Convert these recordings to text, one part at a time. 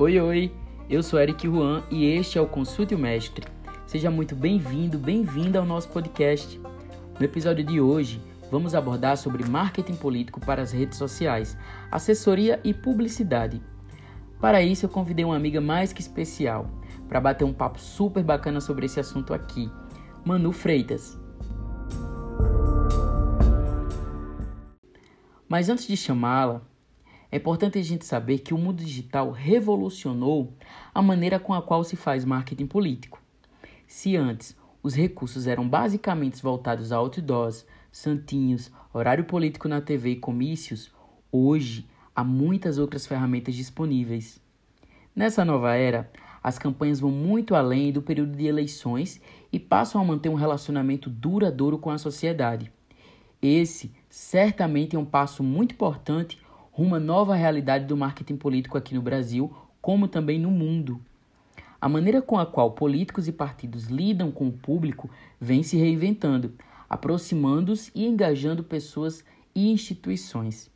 Oi, oi, eu sou Eric Juan e este é o Consulte o Mestre. Seja muito bem-vindo, bem-vinda ao nosso podcast. No episódio de hoje, vamos abordar sobre marketing político para as redes sociais, assessoria e publicidade. Para isso, eu convidei uma amiga mais que especial para bater um papo super bacana sobre esse assunto aqui, Manu Freitas. Mas antes de chamá-la, é importante a gente saber que o mundo digital revolucionou a maneira com a qual se faz marketing político. Se antes os recursos eram basicamente voltados a outdoors, santinhos, horário político na TV e comícios, hoje há muitas outras ferramentas disponíveis. Nessa nova era, as campanhas vão muito além do período de eleições e passam a manter um relacionamento duradouro com a sociedade. Esse certamente é um passo muito importante rumo à nova realidade do marketing político aqui no Brasil, como também no mundo. A maneira com a qual políticos e partidos lidam com o público vem se reinventando, aproximando-se e engajando pessoas e instituições.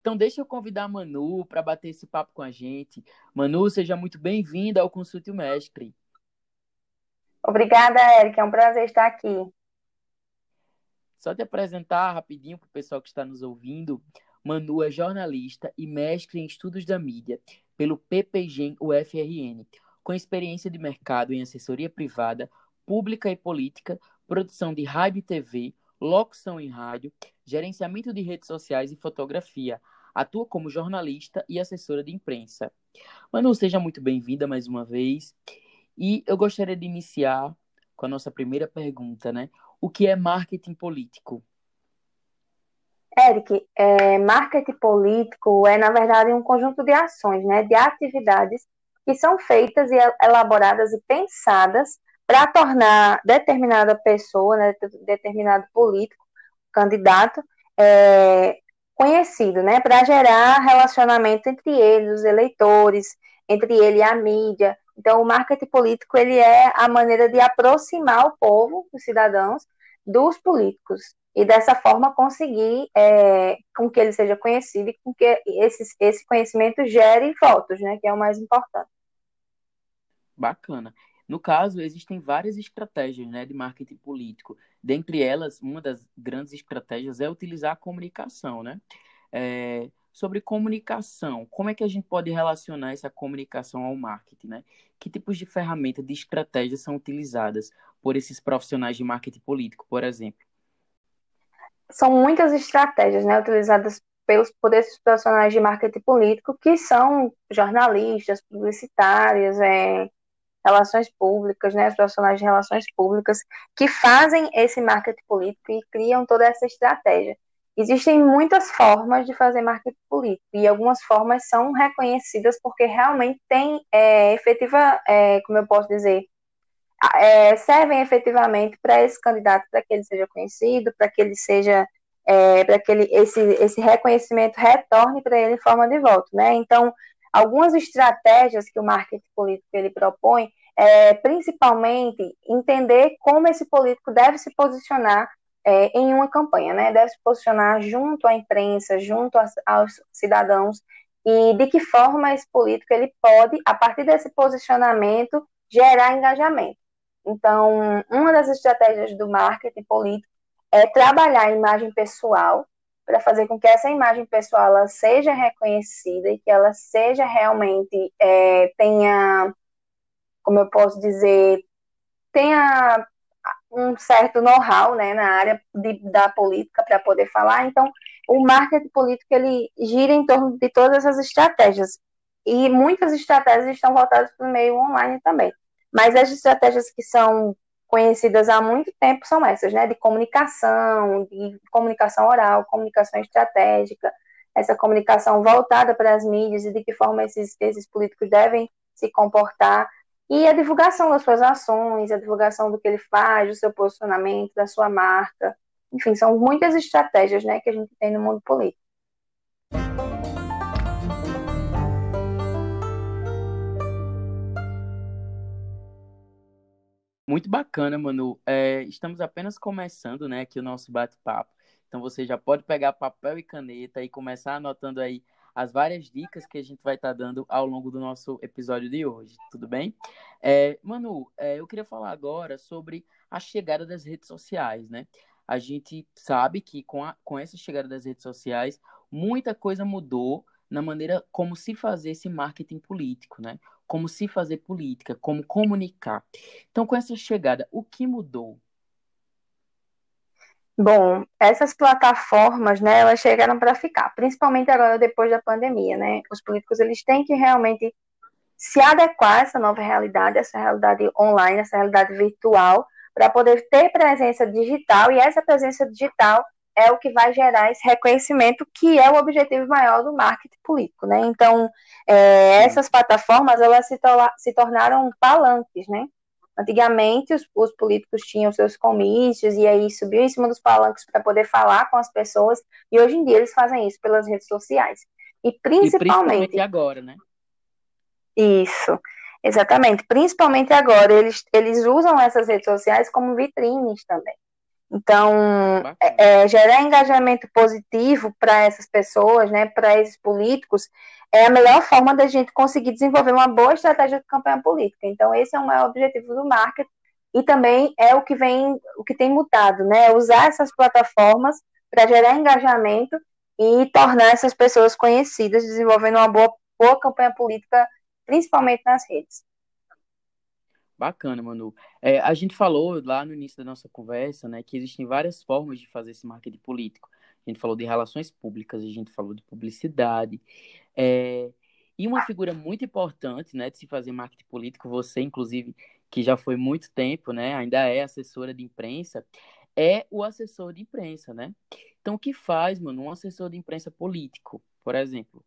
Então deixa eu convidar a Manu para bater esse papo com a gente. Manu, seja muito bem-vinda ao Consulte o Mestre. Obrigada, Eric. É um prazer estar aqui. Só te apresentar rapidinho para o pessoal que está nos ouvindo. Manu é jornalista e mestre em estudos da mídia pelo PPGEM UFRN, com experiência de mercado em assessoria privada, pública e política, produção de rádio e TV, locução em rádio, gerenciamento de redes sociais e fotografia. Atua como jornalista e assessora de imprensa. Manu, seja muito bem-vinda mais uma vez. E eu gostaria de iniciar com a nossa primeira pergunta, né? O que é marketing político? Eric, é, marketing político é, na verdade, um conjunto de ações, né, de atividades que são feitas e elaboradas e pensadas para tornar determinada pessoa, né, determinado político, candidato, é, conhecido, né, para gerar relacionamento entre eles, os eleitores, entre ele e a mídia, então, o marketing político ele é a maneira de aproximar o povo, os cidadãos, dos políticos e dessa forma conseguir é, com que ele seja conhecido e com que esse, esse conhecimento gere votos, né, que é o mais importante. Bacana. No caso, existem várias estratégias né, de marketing político. Dentre elas, uma das grandes estratégias é utilizar a comunicação. Né? É, sobre comunicação. Como é que a gente pode relacionar essa comunicação ao marketing, né? Que tipos de ferramentas, de estratégias são utilizadas por esses profissionais de marketing político, por exemplo? São muitas estratégias, né, utilizadas pelos por esses profissionais de marketing político que são jornalistas, publicitários, é, relações públicas, né, os profissionais de relações públicas que fazem esse marketing político e criam toda essa estratégia. Existem muitas formas de fazer marketing político e algumas formas são reconhecidas porque realmente têm é, efetiva, é, como eu posso dizer, é, servem efetivamente para esse candidato, para que ele seja conhecido, para que ele seja, é, para que ele, esse, esse reconhecimento retorne para ele em forma de voto, né? Então, algumas estratégias que o marketing político ele propõe é, principalmente entender como esse político deve se posicionar é, em uma campanha, né? Deve se posicionar junto à imprensa, junto aos, aos cidadãos e de que forma esse político ele pode, a partir desse posicionamento, gerar engajamento. Então, uma das estratégias do marketing político é trabalhar a imagem pessoal para fazer com que essa imagem pessoal ela seja reconhecida e que ela seja realmente é, tenha, como eu posso dizer, tenha um certo know-how né, na área de, da política para poder falar. Então, o marketing político ele gira em torno de todas essas estratégias. E muitas estratégias estão voltadas para o meio online também. Mas as estratégias que são conhecidas há muito tempo são essas, né? De comunicação, de comunicação oral, comunicação estratégica, essa comunicação voltada para as mídias e de que forma esses, esses políticos devem se comportar e a divulgação das suas ações, a divulgação do que ele faz, do seu posicionamento, da sua marca. Enfim, são muitas estratégias né, que a gente tem no mundo político. Muito bacana, Manu. É, estamos apenas começando, né, aqui o nosso bate-papo. Então você já pode pegar papel e caneta e começar anotando aí as várias dicas que a gente vai estar tá dando ao longo do nosso episódio de hoje, tudo bem? É, Manu, é, eu queria falar agora sobre a chegada das redes sociais, né? A gente sabe que com, a, com essa chegada das redes sociais, muita coisa mudou na maneira como se fazer esse marketing político, né? como se fazer política, como comunicar. Então, com essa chegada, o que mudou? Bom, essas plataformas, né, elas chegaram para ficar, principalmente agora depois da pandemia, né? Os políticos eles têm que realmente se adequar a essa nova realidade, essa realidade online, essa realidade virtual, para poder ter presença digital e essa presença digital é o que vai gerar esse reconhecimento que é o objetivo maior do marketing político, né? Então, é, essas plataformas, elas se, to se, tornaram palanques, né? Antigamente, os, os, políticos tinham seus comícios e aí subiam em cima dos palanques para poder falar com as pessoas, e hoje em dia eles fazem isso pelas redes sociais. E principalmente... E principalmente agora, né? Isso, exatamente. Principalmente agora, eles, eles usam essas redes sociais como vitrines também. Então, é, é, gerar engajamento positivo para essas pessoas, né, para esses políticos, é a melhor forma da gente conseguir desenvolver uma boa estratégia de campanha política. Então, esse é o maior objetivo do marketing e também é o que vem, o que tem mudado, né, usar essas plataformas para gerar engajamento e tornar essas pessoas conhecidas, desenvolvendo uma boa, boa campanha política, principalmente nas redes. Bacana, Manu. É, a gente falou lá no início da nossa conversa, né, que existem várias formas de fazer esse marketing político. A gente falou de relações públicas, a gente falou de publicidade. É, e uma figura muito importante, né, de se fazer marketing político, você, inclusive, que já foi muito tempo, né, ainda é assessora de imprensa, é o assessor de imprensa, né? Então, o que faz, mano, um assessor de imprensa político, por exemplo?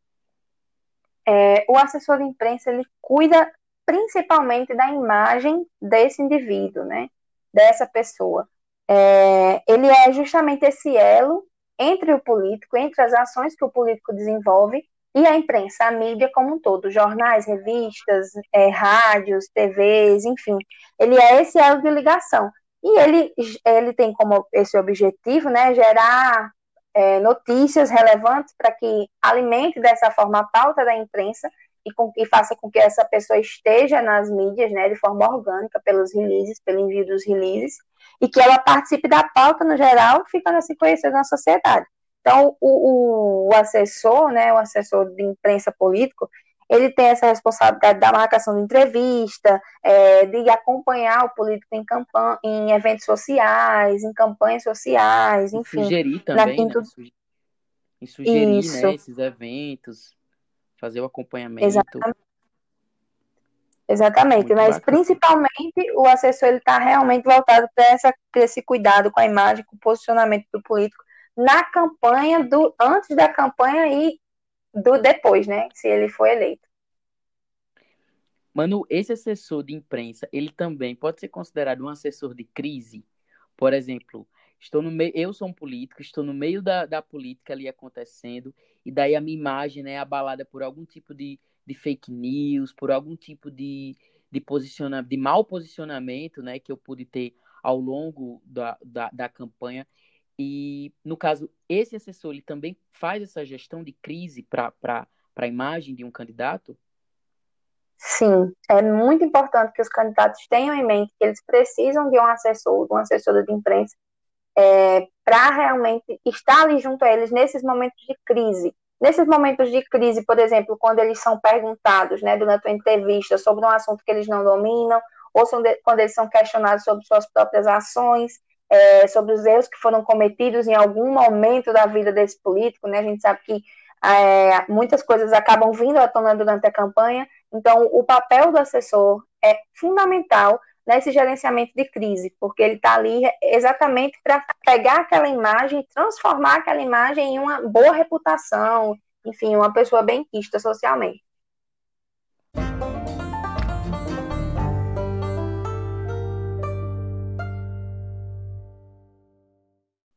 É, o assessor de imprensa, ele cuida principalmente da imagem desse indivíduo, né? Dessa pessoa. É, ele é justamente esse elo entre o político, entre as ações que o político desenvolve e a imprensa, a mídia como um todo, jornais, revistas, é, rádios, TVs, enfim. Ele é esse elo de ligação. E ele, ele tem como esse objetivo, né, gerar é, notícias relevantes para que alimente dessa forma a pauta da imprensa e, com, e faça com que essa pessoa esteja nas mídias, né, de forma orgânica, pelos releases, pelo envio dos releases, e que ela participe da pauta no geral, ficando assim conhecida na sociedade. Então, o, o, assessor, né, o assessor de imprensa político, ele tem essa responsabilidade da marcação de entrevista, é, de acompanhar o político em, campanha, em eventos sociais, em campanhas sociais, enfim. Sugerir também, né? Em sugerir né, esses eventos fazer o acompanhamento. Exatamente. Exatamente, mas bacana. principalmente o assessor ele está realmente voltado para esse cuidado com a imagem, com o posicionamento do político na campanha, do antes da campanha e do depois, né? Se ele for eleito. Mano, esse assessor de imprensa, ele também pode ser considerado um assessor de crise? Por exemplo, estou no meio, eu sou um político, estou no meio da, da política ali acontecendo, e daí a minha imagem né, é abalada por algum tipo de, de fake news, por algum tipo de, de, posiciona, de mau posicionamento né, que eu pude ter ao longo da, da, da campanha. E, no caso, esse assessor ele também faz essa gestão de crise para a imagem de um candidato? Sim, é muito importante que os candidatos tenham em mente que eles precisam de um assessor, de uma assessora de imprensa, é, para realmente estar ali junto a eles nesses momentos de crise. Nesses momentos de crise, por exemplo, quando eles são perguntados né, durante uma entrevista sobre um assunto que eles não dominam, ou quando eles são questionados sobre suas próprias ações, é, sobre os erros que foram cometidos em algum momento da vida desse político, né? A gente sabe que é, muitas coisas acabam vindo à tona durante a campanha, então o papel do assessor é fundamental nesse gerenciamento de crise, porque ele está ali exatamente para pegar aquela imagem transformar aquela imagem em uma boa reputação, enfim, uma pessoa bem quista socialmente.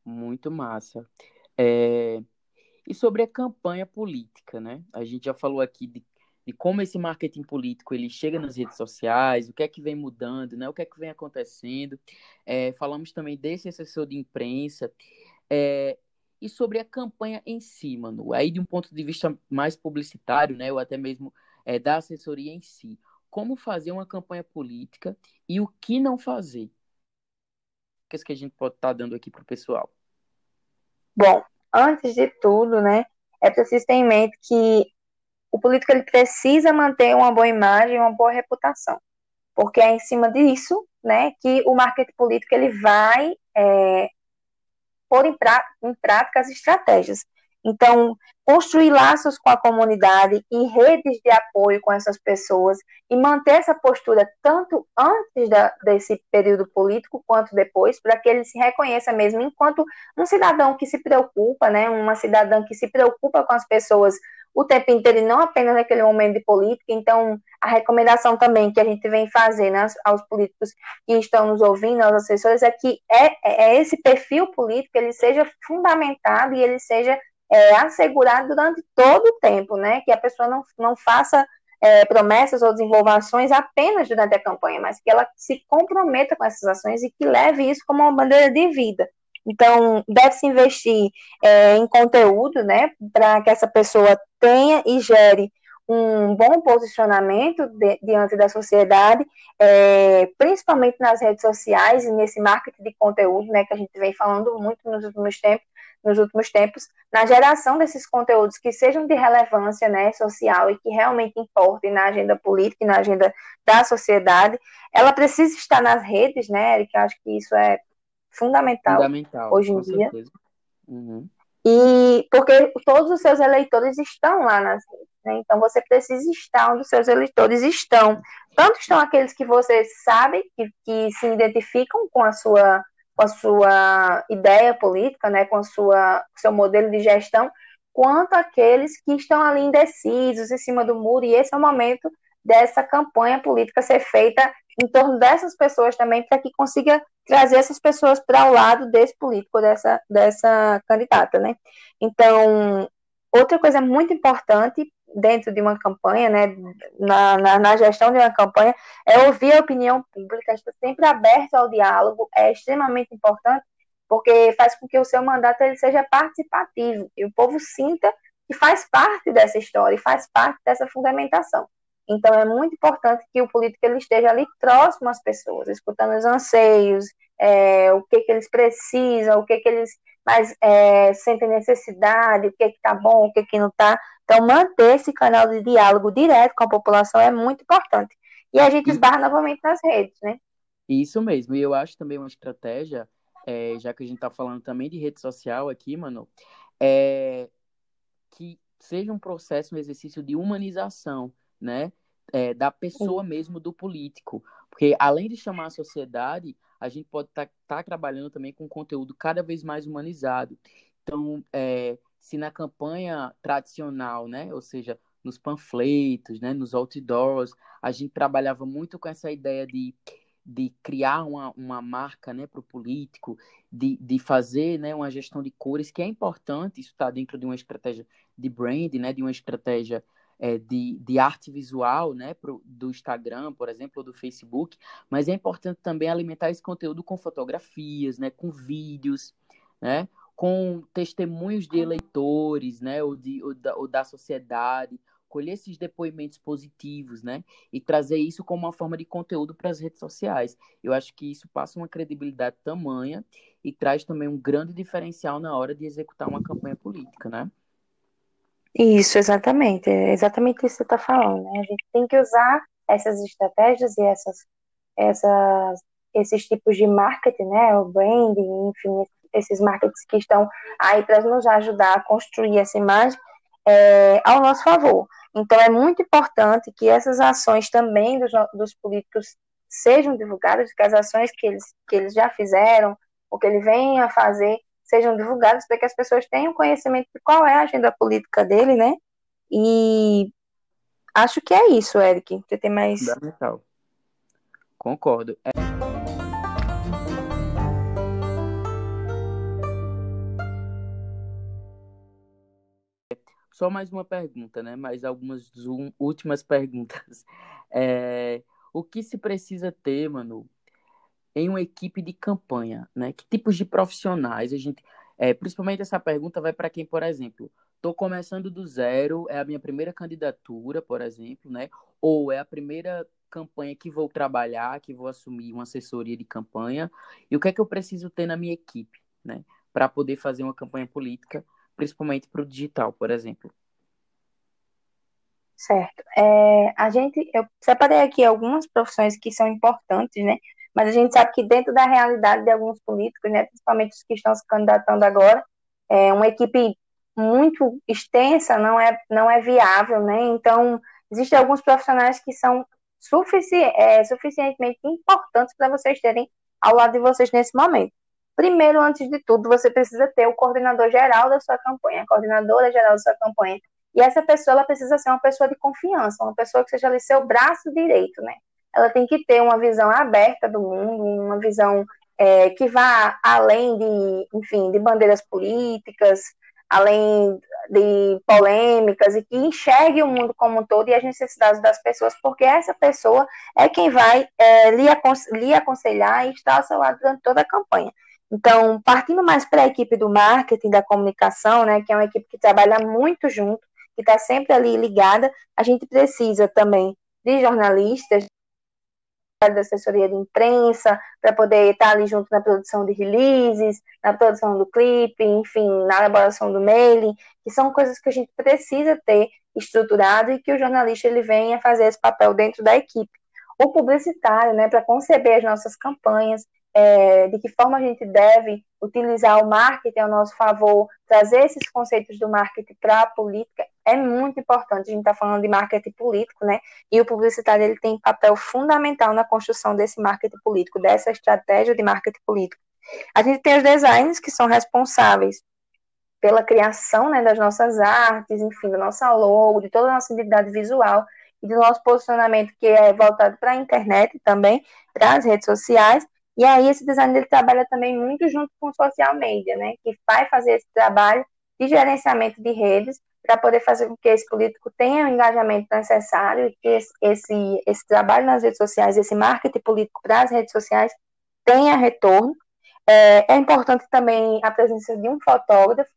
Muito massa. É... E sobre a campanha política, né? A gente já falou aqui de, de como esse marketing político ele chega nas redes sociais, o que é que vem mudando, né? O que é que vem acontecendo. É, falamos também desse assessor de imprensa é, e sobre a campanha em si, mano. Aí de um ponto de vista mais publicitário, né? Ou até mesmo é, da assessoria em si. Como fazer uma campanha política e o que não fazer. O que a gente pode estar tá dando aqui para o pessoal? Bom, antes de tudo, né, é preciso ter em mente que o político ele precisa manter uma boa imagem, uma boa reputação, porque é em cima disso, né, que o marketing político ele vai é, pôr em, em prática as estratégias. Então, construir laços com a comunidade e redes de apoio com essas pessoas e manter essa postura tanto antes da, desse período político quanto depois, para que ele se reconheça mesmo enquanto um cidadão que se preocupa, né, uma cidadã que se preocupa com as pessoas o tempo inteiro e não apenas naquele momento de política. Então, a recomendação também que a gente vem fazer né, aos políticos que estão nos ouvindo, aos assessores, é que é, é esse perfil político ele seja fundamentado e ele seja é, assegurado durante todo o tempo, né? Que a pessoa não, não faça é, promessas ou desenvolva ações apenas durante a campanha, mas que ela se comprometa com essas ações e que leve isso como uma bandeira de vida. Então, deve-se investir é, em conteúdo, né, para que essa pessoa tenha e gere um bom posicionamento de, diante da sociedade, é, principalmente nas redes sociais e nesse marketing de conteúdo, né, que a gente vem falando muito nos últimos tempos, nos últimos tempos, na geração desses conteúdos que sejam de relevância né, social e que realmente importem na agenda política e na agenda da sociedade, ela precisa estar nas redes, né, Eric? Acho que isso é fundamental, fundamental hoje em dia. Uhum. E porque todos os seus eleitores estão lá nas redes, né? Então você precisa estar onde os seus eleitores estão. Tanto estão aqueles que você sabe que, que se identificam com a sua com a sua ideia política, né, com a sua seu modelo de gestão, quanto aqueles que estão ali indecisos em cima do muro, e esse é o momento dessa campanha política ser feita em torno dessas pessoas também, para que consiga trazer essas pessoas para o lado desse político, dessa, dessa candidata, né? Então, outra coisa muito importante dentro de uma campanha, né, na, na, na, gestão de uma campanha, é ouvir a opinião pública, estar sempre aberto ao diálogo, é extremamente importante, porque faz com que o seu mandato ele seja participativo, e o povo sinta que faz parte dessa história, e faz parte dessa fundamentação. Então, é muito importante que o político ele esteja ali próximo às pessoas, escutando os anseios, é, o que, que eles precisam, o que, que eles mais é, sentem necessidade, o que está bom, o que, que não está. Então, manter esse canal de diálogo direto com a população é muito importante. E a gente esbarra novamente nas redes, né? Isso mesmo. E eu acho também uma estratégia, é, já que a gente está falando também de rede social aqui, mano, é que seja um processo, um exercício de humanização né? É, da pessoa mesmo, do político. Porque além de chamar a sociedade, a gente pode estar tá, tá trabalhando também com conteúdo cada vez mais humanizado. Então, é, se na campanha tradicional, né, ou seja, nos panfletos, né, nos outdoors, a gente trabalhava muito com essa ideia de, de criar uma, uma marca né, para o político, de, de fazer né, uma gestão de cores, que é importante, isso está dentro de uma estratégia de brand, né, de uma estratégia é, de, de arte visual, né, pro, do Instagram, por exemplo, ou do Facebook, mas é importante também alimentar esse conteúdo com fotografias, né, com vídeos, né, com testemunhos de eleitores, né, ou, de, ou, da, ou da sociedade, colher esses depoimentos positivos, né, e trazer isso como uma forma de conteúdo para as redes sociais. Eu acho que isso passa uma credibilidade tamanha e traz também um grande diferencial na hora de executar uma campanha política, né? Isso, exatamente. É exatamente isso que você está falando. Né? A gente tem que usar essas estratégias e essas, essas, esses tipos de marketing, né? O branding, enfim, esses marketings que estão aí para nos ajudar a construir essa imagem é, ao nosso favor. Então, é muito importante que essas ações também dos, dos políticos sejam divulgadas, que as ações que eles, que eles já fizeram, ou que ele vem a fazer, sejam divulgados para que as pessoas tenham conhecimento de qual é a agenda política dele, né? E acho que é isso, Eric. Você tem mais. Fundamental. Concordo. É... só mais uma pergunta, né? Mais algumas últimas perguntas. É, o que se precisa ter, mano, em uma equipe de campanha, né? Que tipos de profissionais a gente. É, principalmente essa pergunta vai para quem, por exemplo, estou começando do zero, é a minha primeira candidatura, por exemplo, né? Ou é a primeira campanha que vou trabalhar, que vou assumir uma assessoria de campanha, e o que é que eu preciso ter na minha equipe, né? Para poder fazer uma campanha política, principalmente para o digital, por exemplo. Certo. É, a gente, eu separei aqui algumas profissões que são importantes, né? Mas a gente sabe que dentro da realidade de alguns políticos, né, principalmente os que estão se candidatando agora, é, uma equipe muito extensa não é, não é viável, né? Então, existem alguns profissionais que são sufici é, suficientemente importantes para vocês terem ao lado de vocês nesse momento. Primeiro, antes de tudo, você precisa ter o coordenador geral da sua campanha, a coordenadora geral da sua campanha. E essa pessoa ela precisa ser uma pessoa de confiança, uma pessoa que seja ali seu braço direito, né? Ela tem que ter uma visão aberta do mundo, uma visão é, que vá além de, enfim, de bandeiras políticas, além de polêmicas e que enxergue o mundo como um todo e as necessidades das pessoas, porque essa pessoa é quem vai é, lhe, lhe aconselhar e estar ao seu lado durante toda a campanha. Então, partindo mais para a equipe do marketing, da comunicação, né, que é uma equipe que trabalha muito junto, que está sempre ali ligada, a gente precisa também de jornalistas, da assessoria de imprensa, para poder estar ali junto na produção de releases, na produção do clipe, enfim, na elaboração do mailing, que são coisas que a gente precisa ter estruturado e que o jornalista ele venha fazer esse papel dentro da equipe. O publicitário, né, para conceber as nossas campanhas, é, de que forma a gente deve utilizar o marketing ao nosso favor, trazer esses conceitos do marketing para a política é muito importante. A gente está falando de marketing político, né? E o publicitário ele tem papel fundamental na construção desse marketing político, dessa estratégia de marketing político. A gente tem os designers que são responsáveis pela criação né, das nossas artes, enfim, da nossa logo, de toda a nossa identidade visual e do nosso posicionamento que é voltado para a internet também, para as redes sociais. E aí esse design ele trabalha também muito junto com o social media, né, que vai fazer esse trabalho de gerenciamento de redes para poder fazer com que esse político tenha o engajamento necessário e que esse, esse, esse trabalho nas redes sociais, esse marketing político para as redes sociais tenha retorno. É, é, importante também a presença de um fotógrafo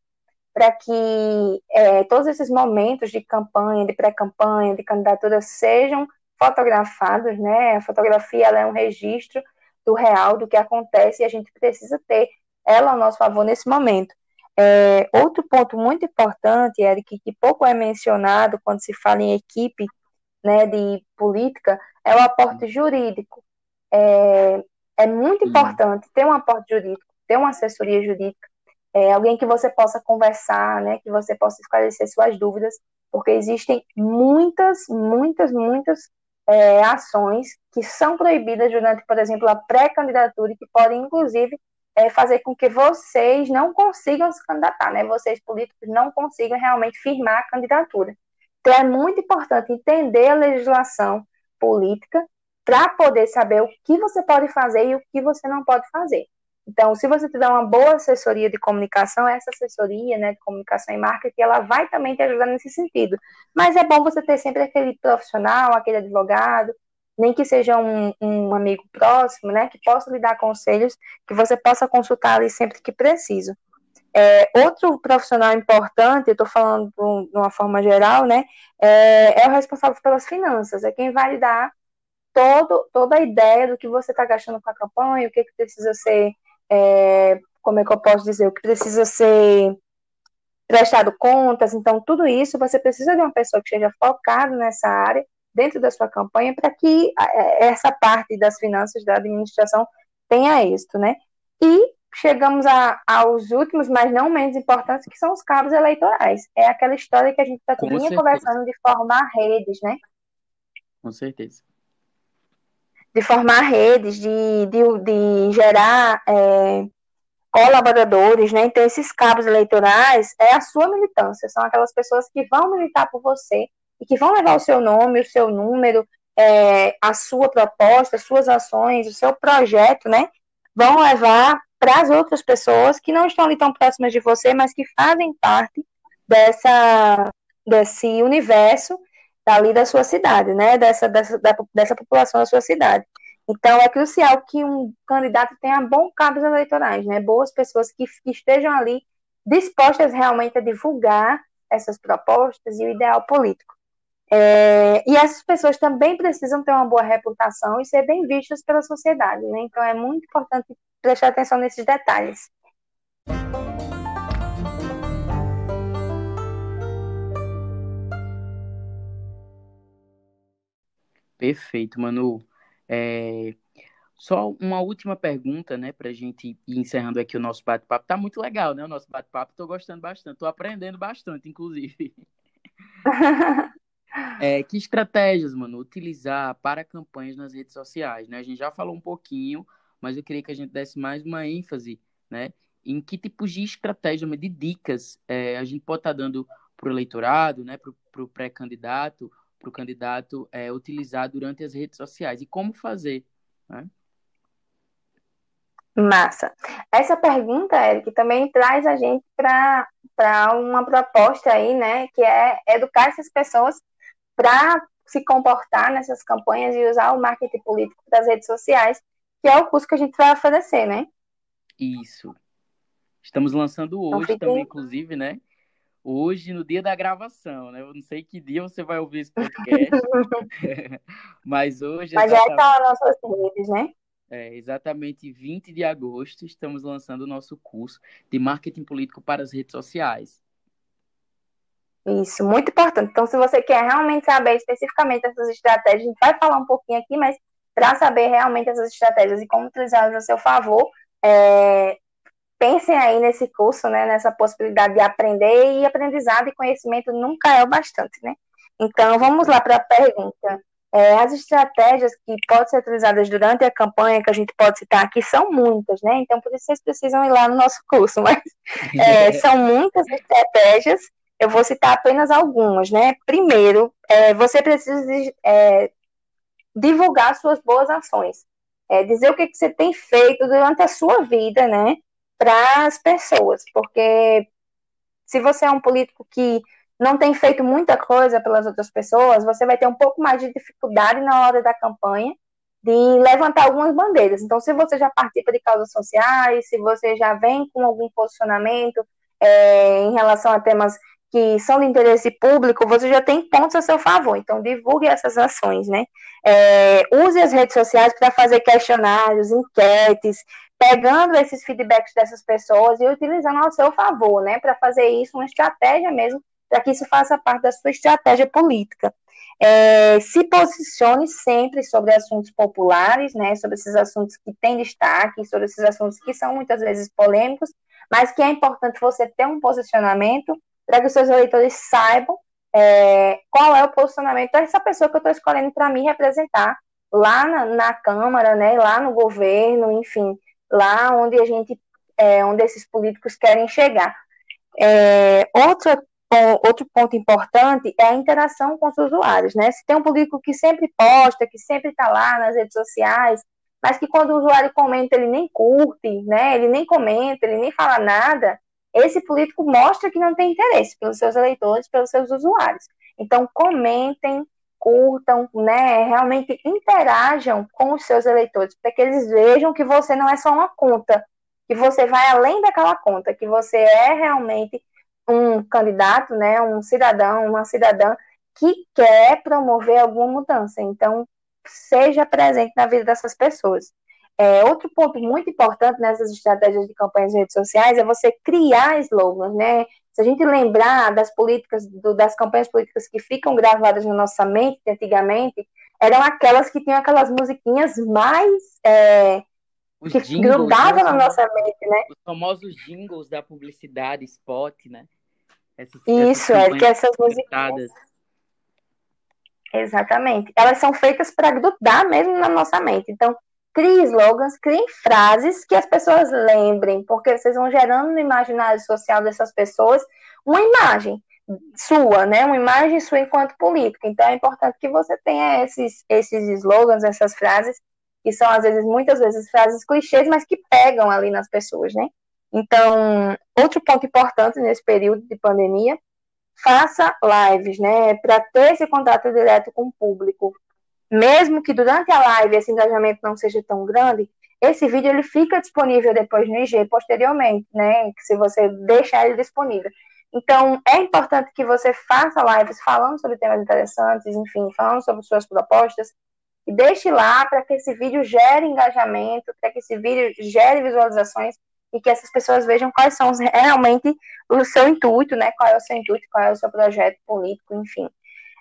para que é, todos esses momentos de campanha, de pré-campanha, de candidatura sejam fotografados, né? A fotografia é um registro do real, do que acontece, e a gente precisa ter ela ao nosso favor nesse momento. É, outro ponto muito importante, Eric, que pouco é mencionado quando se fala em equipe né, de política, é o aporte jurídico. É, é muito uhum. importante ter um aporte jurídico, ter uma assessoria jurídica, é, alguém que você possa conversar, né, que você possa esclarecer suas dúvidas, porque existem muitas, muitas, muitas é, ações que são proibidas durante, por exemplo, a pré-candidatura e que podem, inclusive, é, fazer com que vocês não consigam se candidatar, né? Vocês políticos não consigam realmente firmar a candidatura. Então é muito importante entender a legislação política para poder saber o que você pode fazer e o que você não pode fazer. Então, se você tiver uma boa assessoria de comunicação, essa assessoria né, de comunicação e marketing, ela vai também te ajudar nesse sentido. Mas é bom você ter sempre aquele profissional, aquele advogado, nem que seja um, um amigo próximo, né, que possa lhe dar conselhos, que você possa consultar ali sempre que preciso. É, outro profissional importante, eu estou falando de uma forma geral, né, é, é, o responsável pelas finanças, é quem vai lhe dar todo, toda a ideia do que você está gastando com a campanha, o que, que precisa ser é, como é que eu posso dizer, o que precisa ser prestado contas, então tudo isso você precisa de uma pessoa que esteja focada nessa área, dentro da sua campanha, para que é, essa parte das finanças da administração tenha êxito, né? E chegamos a, aos últimos, mas não menos importantes, que são os cabos eleitorais. É aquela história que a gente está vinha conversando de formar redes, né? Com certeza de formar redes, de, de, de gerar é, colaboradores, né? Então, esses cabos eleitorais é a sua militância, são aquelas pessoas que vão militar por você e que vão levar o seu nome, o seu número, é, a sua proposta, as suas ações, o seu projeto, né? Vão levar para as outras pessoas que não estão ali tão próximas de você, mas que fazem parte dessa desse universo dali da sua cidade, né? Dessa, dessa, dessa população da sua cidade. Então, é crucial que um candidato tenha bons cabos eleitorais, né? Boas pessoas que, que estejam ali dispostas realmente a divulgar essas propostas e o ideal político. É, e essas pessoas também precisam ter uma boa reputação e ser bem vistas pela sociedade, né? Então é muito importante prestar atenção nesses detalhes. Perfeito, Manu. É, só uma última pergunta, né, para a gente ir encerrando aqui o nosso bate-papo. Tá muito legal, né, o nosso bate-papo. Estou gostando bastante, estou aprendendo bastante, inclusive. é, que estratégias, mano, utilizar para campanhas nas redes sociais, né? A gente já falou um pouquinho, mas eu queria que a gente desse mais uma ênfase, né, em que tipos de estratégia, de dicas é, a gente pode estar tá dando para o eleitorado, né, para o pré-candidato, para o candidato é, utilizar durante as redes sociais e como fazer. Né? Massa. Essa pergunta, Eric, também traz a gente para uma proposta aí, né, que é educar essas pessoas para se comportar nessas campanhas e usar o marketing político das redes sociais, que é o curso que a gente vai oferecer, né? Isso. Estamos lançando hoje então, também, inclusive, né? hoje, no dia da gravação, né? Eu não sei que dia você vai ouvir esse podcast, mas hoje... Mas já está nas nossas redes, né? É, exatamente 20 de agosto, estamos lançando o nosso curso de marketing político para as redes sociais. Isso, muito importante. Então, se você quer realmente saber especificamente essas estratégias, a gente vai falar um pouquinho aqui, mas para saber realmente essas estratégias e como utilizá-las a seu favor, é, pensem aí nesse curso, né, nessa possibilidade de aprender e aprendizado e conhecimento nunca é o bastante, né? Então, vamos lá para a pergunta. É, as estratégias que podem ser utilizadas durante a campanha, que a gente pode citar aqui, são muitas, né? Então, por isso vocês precisam ir lá no nosso curso, mas é, são muitas estratégias. Eu vou citar apenas algumas, né? Primeiro, é, você precisa é, divulgar suas boas ações. É, dizer o que, que você tem feito durante a sua vida, né? para as pessoas, porque se você é um político que não tem feito muita coisa pelas outras pessoas, você vai ter um pouco mais de dificuldade na hora da campanha de levantar algumas bandeiras. Então, se você já participa de causas sociais, se você já vem com algum posicionamento é, em relação a temas que são de interesse público, você já tem pontos a seu favor. Então, divulgue essas ações, né? É, use as redes sociais para fazer questionários, enquetes, pegando esses feedbacks dessas pessoas e utilizando ao seu favor, né, para fazer isso uma estratégia mesmo, para que isso faça parte da sua estratégia política. É, se posicione sempre sobre assuntos populares, né, sobre esses assuntos que têm destaque, sobre esses assuntos que são muitas vezes polêmicos, mas que é importante você ter um posicionamento para que os seus eleitores saibam é, qual é o posicionamento dessa pessoa que eu estou escolhendo para me representar lá na, na Câmara, né, lá no governo, enfim, lá onde a gente, é, onde esses políticos querem chegar. É, outro, outro ponto importante é a interação com os usuários, né? Se tem um político que sempre posta, que sempre está lá nas redes sociais, mas que quando o usuário comenta ele nem curte, né? Ele nem comenta, ele nem fala nada. Esse político mostra que não tem interesse pelos seus eleitores, pelos seus usuários. Então comentem, curtam, né, realmente interajam com os seus eleitores, para que eles vejam que você não é só uma conta, que você vai além daquela conta, que você é realmente um candidato, né, um cidadão, uma cidadã que quer promover alguma mudança. Então, seja presente na vida dessas pessoas. É, outro ponto muito importante nessas estratégias de campanhas em redes sociais é você criar slogans, né? Se a gente lembrar das políticas, do, das campanhas políticas que ficam gravadas na nossa mente antigamente, eram aquelas que tinham aquelas musiquinhas mais é, Os que jingles, grudavam né? na nossa mente, né? Os famosos jingles da publicidade, spot, né? Essas, Isso, essas é que essas musiquinhas. Exatamente. Elas são feitas para grudar mesmo na nossa mente. Então, crie slogans, crie frases que as pessoas lembrem, porque vocês vão gerando no imaginário social dessas pessoas uma imagem sua, né? Uma imagem sua enquanto política. Então é importante que você tenha esses, esses slogans, essas frases, que são às vezes, muitas vezes, frases clichês, mas que pegam ali nas pessoas, né? Então, outro ponto importante nesse período de pandemia faça lives, né, para ter esse contato direto com o público. Mesmo que durante a live esse engajamento não seja tão grande, esse vídeo ele fica disponível depois no IG posteriormente, né, se você deixar ele disponível. Então, é importante que você faça lives falando sobre temas interessantes, enfim, falando sobre suas propostas, e deixe lá para que esse vídeo gere engajamento, para que esse vídeo gere visualizações e que essas pessoas vejam quais são realmente o seu intuito, né? Qual é o seu intuito, qual é o seu projeto político, enfim.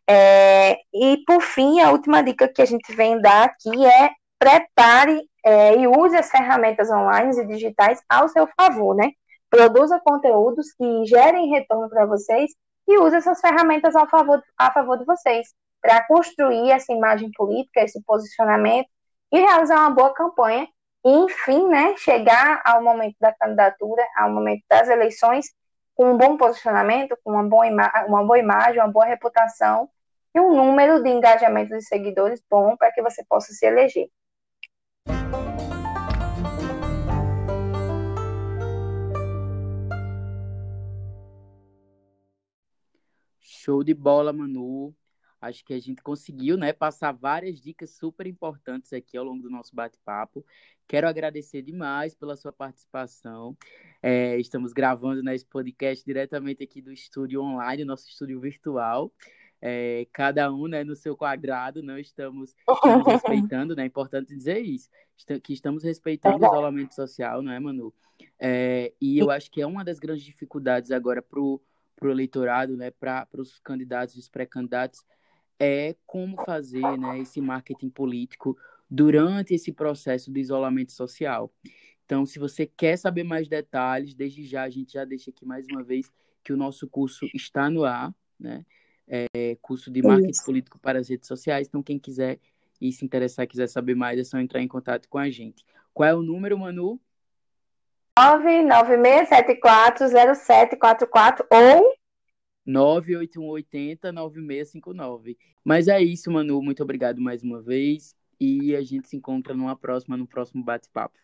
É, e por fim, a última dica que a gente vem dar aqui é prepare é, e use as ferramentas online e digitais ao seu favor, né? Produza conteúdos que gerem retorno para vocês e use essas ferramentas a favor, a favor de vocês para construir essa imagem política, esse posicionamento e realizar uma boa campanha e, enfim, né, chegar ao momento da candidatura, ao momento das eleições, com um bom posicionamento, com uma boa, uma boa imagem, uma boa reputação e um número de engajamento de seguidores bom para que você possa se eleger. Show de bola, Manu. Acho que a gente conseguiu, né, passar várias dicas super importantes aqui ao longo do nosso bate-papo. Quero agradecer demais pela sua participação. É, estamos gravando né, esse podcast diretamente aqui do estúdio online, nosso estúdio virtual. É, cada um né, no seu quadrado, não estamos, estamos respeitando, né? É importante dizer isso, que estamos respeitando o isolamento social, não é, Manu? É, e eu acho que é uma das grandes dificuldades agora para o eleitorado, né, para os candidatos e os pré-candidatos, é como fazer né, esse marketing político durante esse processo de isolamento social. Então, se você quer saber mais detalhes, desde já a gente já deixa aqui mais uma vez que o nosso curso está no ar, né? É curso de marketing Isso. político para as redes sociais. Então, quem quiser e se interessar, quiser saber mais, é só entrar em contato com a gente. Qual é o número, Manu? 996740744 ou 98180-9659. Mas é isso, Manu. Muito obrigado mais uma vez. E a gente se encontra numa próxima, no próximo bate-papo.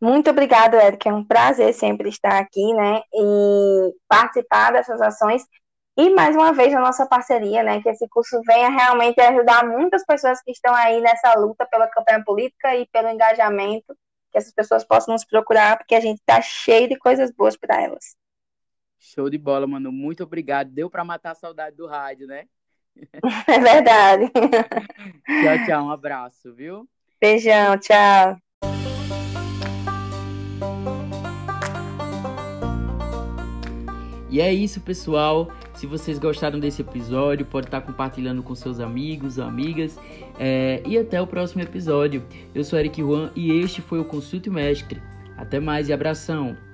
Muito obrigado, Eric. É um prazer sempre estar aqui, né? E participar dessas ações. E mais uma vez a nossa parceria, né? Que esse curso venha realmente ajudar muitas pessoas que estão aí nessa luta pela campanha política e pelo engajamento. Que essas pessoas possam nos procurar, porque a gente está cheio de coisas boas para elas. Show de bola, mano. Muito obrigado. Deu para matar a saudade do rádio, né? É verdade. tchau, tchau. Um abraço, viu? Beijão, tchau. E é isso, pessoal. Se vocês gostaram desse episódio, pode estar compartilhando com seus amigos, amigas. É... E até o próximo episódio. Eu sou Eric Juan e este foi o Consulte Mestre. Até mais e abração!